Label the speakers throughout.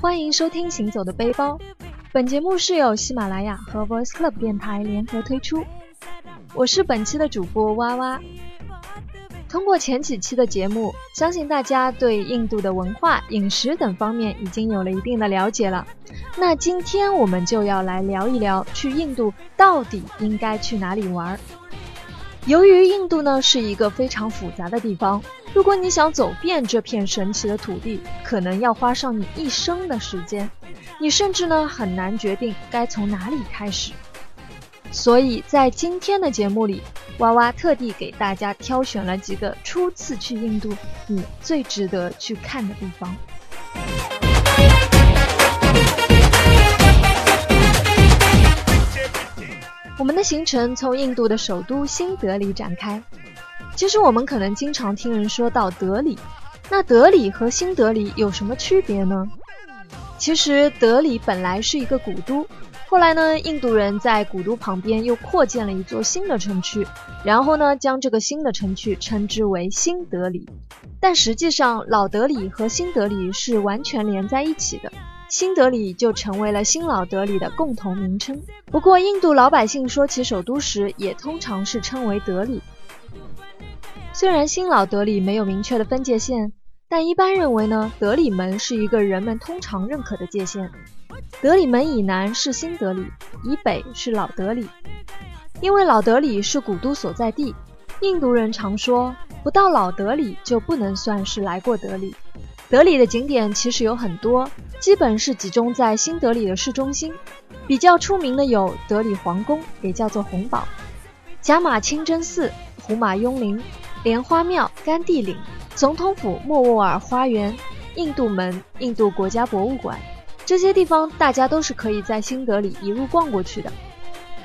Speaker 1: 欢迎收听《行走的背包》，本节目是由喜马拉雅和 Voice Club 电台联合推出。我是本期的主播哇哇。通过前几期的节目，相信大家对印度的文化、饮食等方面已经有了一定的了解了。那今天我们就要来聊一聊，去印度到底应该去哪里玩。由于印度呢是一个非常复杂的地方，如果你想走遍这片神奇的土地，可能要花上你一生的时间，你甚至呢很难决定该从哪里开始。所以在今天的节目里，娃娃特地给大家挑选了几个初次去印度你最值得去看的地方。我们的行程从印度的首都新德里展开。其实我们可能经常听人说到德里，那德里和新德里有什么区别呢？其实德里本来是一个古都，后来呢，印度人在古都旁边又扩建了一座新的城区，然后呢，将这个新的城区称之为新德里。但实际上，老德里和新德里是完全连在一起的。新德里就成为了新老德里的共同名称。不过，印度老百姓说起首都时，也通常是称为德里。虽然新老德里没有明确的分界线，但一般认为呢，德里门是一个人们通常认可的界限。德里门以南是新德里，以北是老德里。因为老德里是古都所在地，印度人常说，不到老德里就不能算是来过德里。德里的景点其实有很多，基本是集中在新德里的市中心。比较出名的有德里皇宫，也叫做红堡；贾马清真寺、胡马雍陵、莲花庙、甘地岭、总统府、莫卧儿花园、印度门、印度国家博物馆。这些地方大家都是可以在新德里一路逛过去的。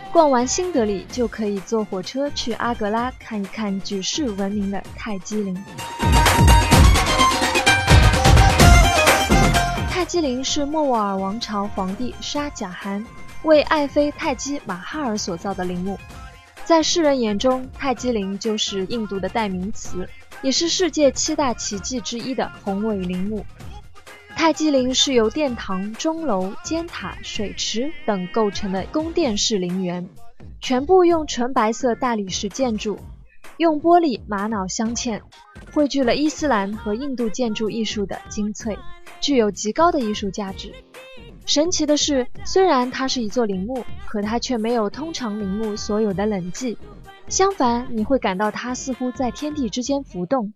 Speaker 1: 逛完新德里，就可以坐火车去阿格拉看一看举世闻名的泰姬陵。泰姬陵是莫卧儿王朝皇帝沙贾汗为爱妃泰姬玛哈尔所造的陵墓，在世人眼中，泰姬陵就是印度的代名词，也是世界七大奇迹之一的宏伟陵墓。泰姬陵是由殿堂、钟楼、尖塔、水池等构成的宫殿式陵园，全部用纯白色大理石建筑，用玻璃、玛瑙镶嵌，汇聚了伊斯兰和印度建筑艺术的精粹。具有极高的艺术价值。神奇的是，虽然它是一座陵墓，可它却没有通常陵墓所有的冷寂。相反，你会感到它似乎在天地之间浮动。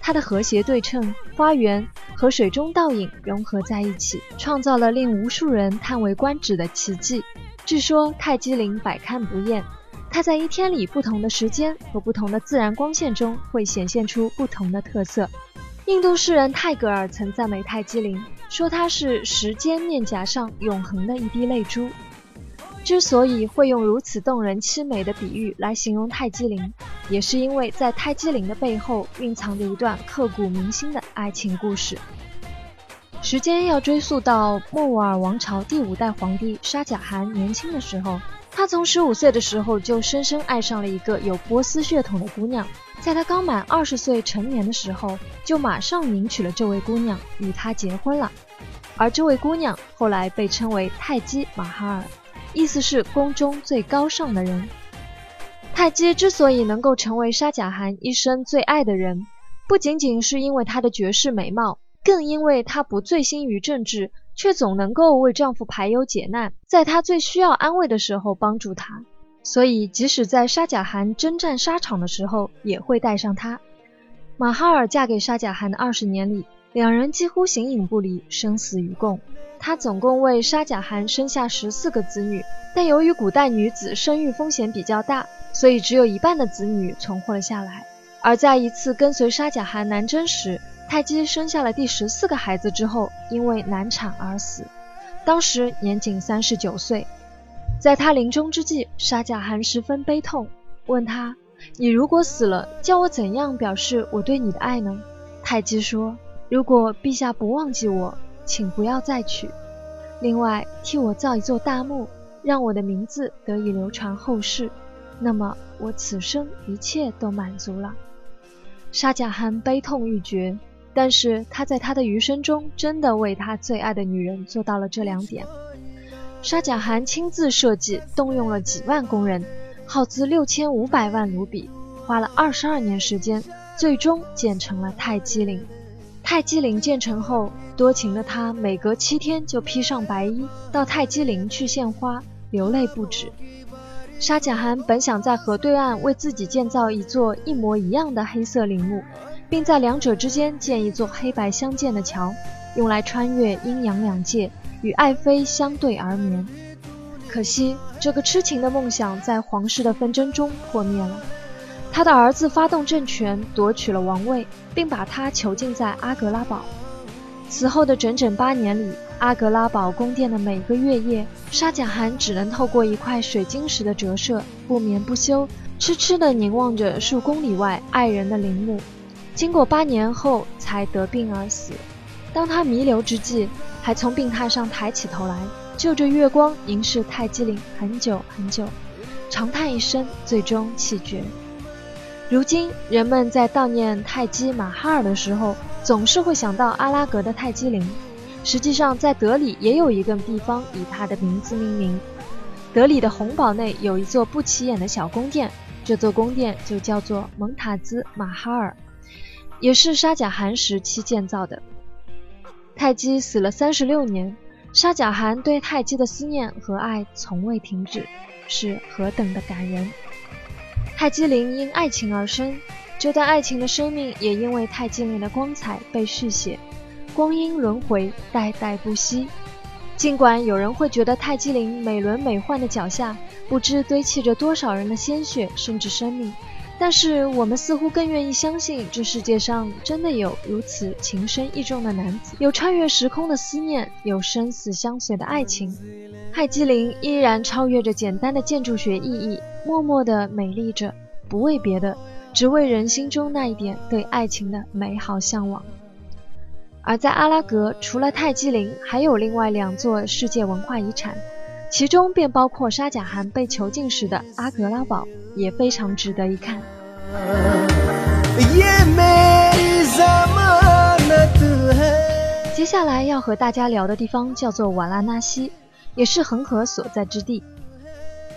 Speaker 1: 它的和谐对称、花园和水中倒影融合在一起，创造了令无数人叹为观止的奇迹。据说泰姬陵百看不厌，它在一天里不同的时间和不同的自然光线中会显现出不同的特色。印度诗人泰戈尔曾赞美泰姬陵，说它是时间面颊上永恒的一滴泪珠。之所以会用如此动人凄美的比喻来形容泰姬陵，也是因为在泰姬陵的背后蕴藏着一段刻骨铭心的爱情故事。时间要追溯到莫卧儿王朝第五代皇帝沙贾汗年轻的时候，他从十五岁的时候就深深爱上了一个有波斯血统的姑娘。在他刚满二十岁成年的时候，就马上迎娶了这位姑娘，与她结婚了。而这位姑娘后来被称为泰姬玛哈尔，意思是宫中最高尚的人。泰姬之所以能够成为沙贾汗一生最爱的人，不仅仅是因为她的绝世美貌，更因为她不醉心于政治，却总能够为丈夫排忧解难，在他最需要安慰的时候帮助他。所以，即使在沙贾汗征战沙场的时候，也会带上她。马哈尔嫁给沙贾汗的二十年里，两人几乎形影不离，生死与共。她总共为沙贾汗生下十四个子女，但由于古代女子生育风险比较大，所以只有一半的子女存活了下来。而在一次跟随沙贾汗南征时，泰姬生下了第十四个孩子之后，因为难产而死，当时年仅三十九岁。在他临终之际，沙贾汗十分悲痛，问他：“你如果死了，叫我怎样表示我对你的爱呢？”泰姬说：“如果陛下不忘记我，请不要再娶。另外，替我造一座大墓，让我的名字得以流传后世。那么，我此生一切都满足了。”沙贾汗悲痛欲绝，但是他在他的余生中真的为他最爱的女人做到了这两点。沙贾汗亲自设计，动用了几万工人，耗资六千五百万卢比，花了二十二年时间，最终建成了泰姬陵。泰姬陵建成后，多情的他每隔七天就披上白衣，到泰姬陵去献花，流泪不止。沙贾汗本想在河对岸为自己建造一座一模一样的黑色陵墓，并在两者之间建一座黑白相间的桥，用来穿越阴阳两界，与爱妃相对而眠。可惜，这个痴情的梦想在皇室的纷争中破灭了。他的儿子发动政权，夺取了王位，并把他囚禁在阿格拉堡。此后的整整八年里，阿格拉堡宫殿的每个月夜，沙贾汗只能透过一块水晶石的折射，不眠不休，痴痴地凝望着数公里外爱人的陵墓。经过八年后，才得病而死。当他弥留之际，还从病榻上抬起头来，就着月光凝视泰姬陵很久很久，长叹一声，最终气绝。如今，人们在悼念泰姬玛哈尔的时候，总是会想到阿拉格的泰姬陵。实际上，在德里也有一个地方以他的名字命名。德里的红堡内有一座不起眼的小宫殿，这座宫殿就叫做蒙塔兹玛哈尔，也是沙贾汗时期建造的。泰姬死了三十六年，沙贾汗对泰姬的思念和爱从未停止，是何等的感人。泰姬陵因爱情而生，这段爱情的生命也因为泰姬陵的光彩被续写，光阴轮回，代代不息。尽管有人会觉得泰姬陵美轮美奂的脚下不知堆砌着多少人的鲜血甚至生命，但是我们似乎更愿意相信这世界上真的有如此情深意重的男子，有穿越时空的思念，有生死相随的爱情。泰姬陵依然超越着简单的建筑学意义。默默地美丽着，不为别的，只为人心中那一点对爱情的美好向往。而在阿拉格，除了泰姬陵，还有另外两座世界文化遗产，其中便包括沙贾汗被囚禁时的阿格拉堡，也非常值得一看。接下来要和大家聊的地方叫做瓦拉纳西，也是恒河所在之地。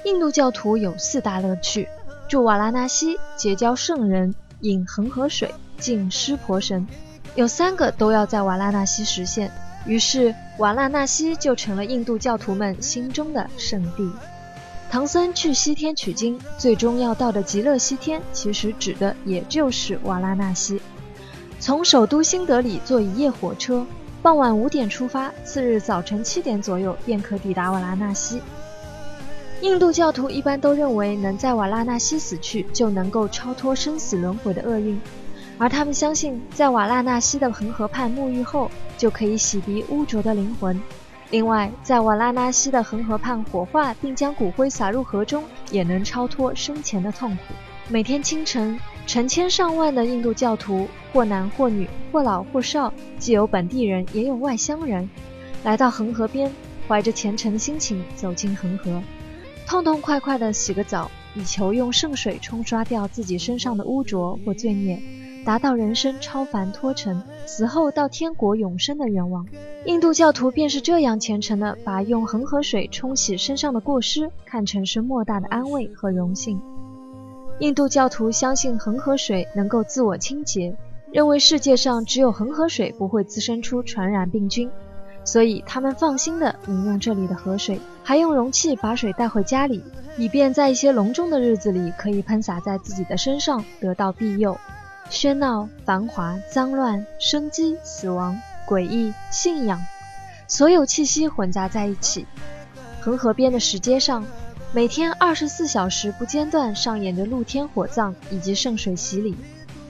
Speaker 1: 印度教徒有四大乐趣：住瓦拉纳西、结交圣人、饮恒河水、敬湿婆神。有三个都要在瓦拉纳西实现，于是瓦拉纳西就成了印度教徒们心中的圣地。唐僧去西天取经，最终要到的极乐西天，其实指的也就是瓦拉纳西。从首都新德里坐一夜火车，傍晚五点出发，次日早晨七点左右便可抵达瓦拉纳西。印度教徒一般都认为，能在瓦拉纳西死去，就能够超脱生死轮回的厄运，而他们相信，在瓦拉纳西的恒河畔沐浴后，就可以洗涤污浊的灵魂。另外，在瓦拉纳西的恒河畔火化，并将骨灰撒入河中，也能超脱生前的痛苦。每天清晨，成千上万的印度教徒，或男或女，或老或少，既有本地人，也有外乡人，来到恒河边，怀着虔诚的心情走进恒河。痛痛快快地洗个澡，以求用圣水冲刷掉自己身上的污浊或罪孽，达到人生超凡脱尘、死后到天国永生的愿望。印度教徒便是这样虔诚地把用恒河水冲洗身上的过失看成是莫大的安慰和荣幸。印度教徒相信恒河水能够自我清洁，认为世界上只有恒河水不会滋生出传染病菌。所以他们放心地饮用这里的河水，还用容器把水带回家里，以便在一些隆重的日子里可以喷洒在自己的身上，得到庇佑。喧闹、繁华、脏乱、生机、死亡、诡异、信仰，所有气息混杂在一起。恒河边的石阶上，每天二十四小时不间断上演着露天火葬以及圣水洗礼。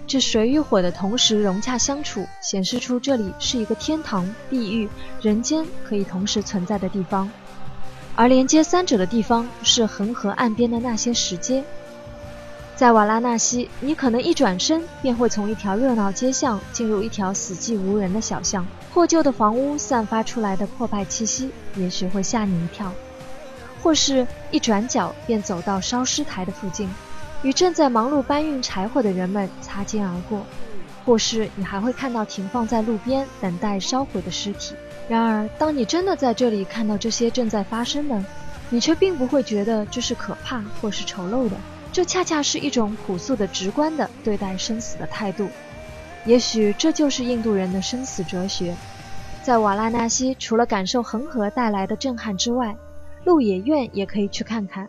Speaker 1: 这水与火的同时融洽相处，显示出这里是一个天堂、地狱、人间可以同时存在的地方。而连接三者的地方是恒河岸边的那些石阶。在瓦拉纳西，你可能一转身便会从一条热闹街巷进入一条死寂无人的小巷，破旧的房屋散发出来的破败气息，也许会吓你一跳；或是，一转角便走到烧尸台的附近，与正在忙碌搬运柴火的人们擦肩而过；或是，你还会看到停放在路边等待烧毁的尸体。然而，当你真的在这里看到这些正在发生的，你却并不会觉得这是可怕或是丑陋的。这恰恰是一种朴素的、直观的对待生死的态度。也许这就是印度人的生死哲学。在瓦拉纳西，除了感受恒河带来的震撼之外，鹿野苑也可以去看看。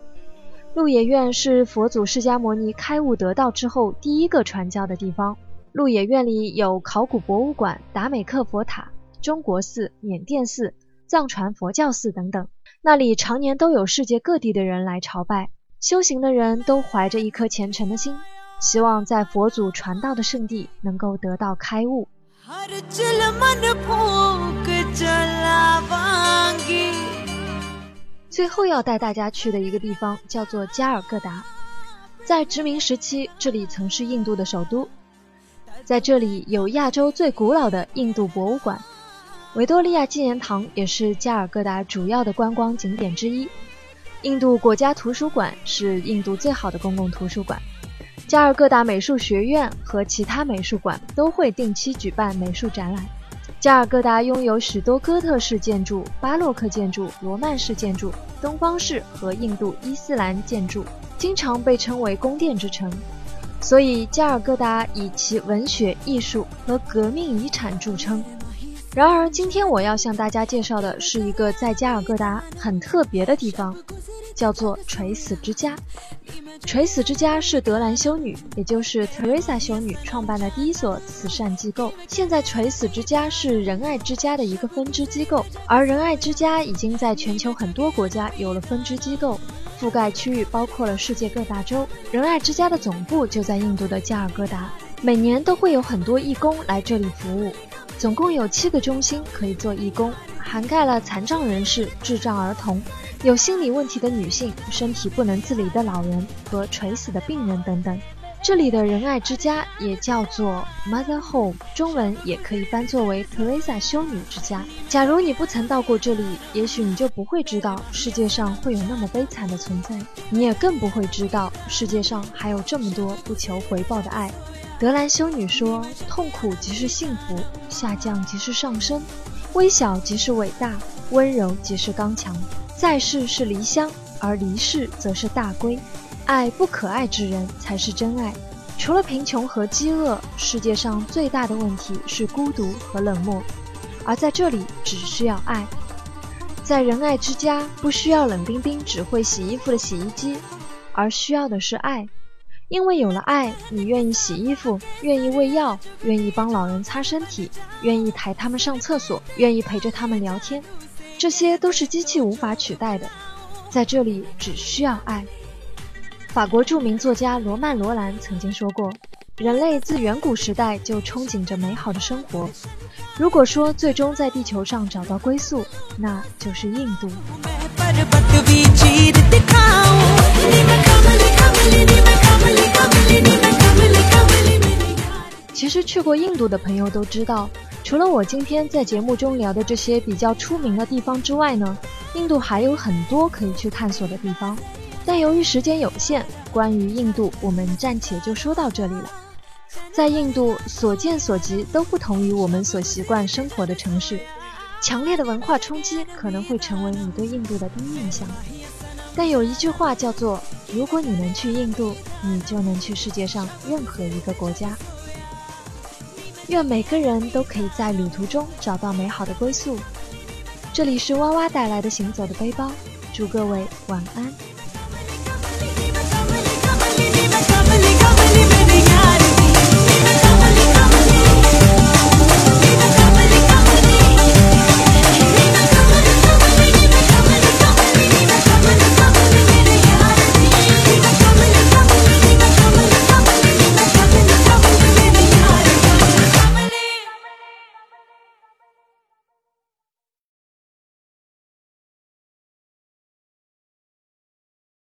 Speaker 1: 鹿野苑是佛祖释迦牟尼开悟得道之后第一个传教的地方。鹿野苑里有考古博物馆、达美克佛塔、中国寺、缅甸寺、藏传佛教寺等等，那里常年都有世界各地的人来朝拜。修行的人都怀着一颗虔诚的心，希望在佛祖传道的圣地能够得到开悟。最后要带大家去的一个地方叫做加尔各答，在殖民时期，这里曾是印度的首都，在这里有亚洲最古老的印度博物馆，维多利亚纪念堂也是加尔各答主要的观光景点之一。印度国家图书馆是印度最好的公共图书馆，加尔各答美术学院和其他美术馆都会定期举办美术展览。加尔各答拥有许多哥特式建筑、巴洛克建筑、罗曼式建筑、东方式和印度伊斯兰建筑，经常被称为宫殿之城。所以，加尔各答以其文学、艺术和革命遗产著称。然而，今天我要向大家介绍的是一个在加尔各答很特别的地方，叫做垂死之家。垂死之家是德兰修女，也就是特蕾莎修女创办的第一所慈善机构。现在，垂死之家是仁爱之家的一个分支机构，而仁爱之家已经在全球很多国家有了分支机构，覆盖区域包括了世界各大洲。仁爱之家的总部就在印度的加尔各答，每年都会有很多义工来这里服务。总共有七个中心可以做义工，涵盖了残障人士、智障儿童、有心理问题的女性、身体不能自理的老人和垂死的病人等等。这里的仁爱之家也叫做 Mother Home，中文也可以翻作为 Teresa 修女之家。假如你不曾到过这里，也许你就不会知道世界上会有那么悲惨的存在，你也更不会知道世界上还有这么多不求回报的爱。德兰修女说：“痛苦即是幸福，下降即是上升，微小即是伟大，温柔即是刚强。在世是离乡，而离世则是大归。爱不可爱之人才是真爱。除了贫穷和饥饿，世界上最大的问题是孤独和冷漠。而在这里，只需要爱。在仁爱之家，不需要冷冰冰只会洗衣服的洗衣机，而需要的是爱。”因为有了爱，你愿意洗衣服，愿意喂药，愿意帮老人擦身体，愿意抬他们上厕所，愿意陪着他们聊天，这些都是机器无法取代的。在这里，只需要爱。法国著名作家罗曼·罗兰曾经说过：“人类自远古时代就憧憬着美好的生活。如果说最终在地球上找到归宿，那就是印度。”其实去过印度的朋友都知道，除了我今天在节目中聊的这些比较出名的地方之外呢，印度还有很多可以去探索的地方。但由于时间有限，关于印度我们暂且就说到这里了。在印度，所见所及都不同于我们所习惯生活的城市，强烈的文化冲击可能会成为你对印度的第一印象。但有一句话叫做：“如果你能去印度，你就能去世界上任何一个国家。”愿每个人都可以在旅途中找到美好的归宿。这里是哇哇带来的行走的背包，祝各位晚安。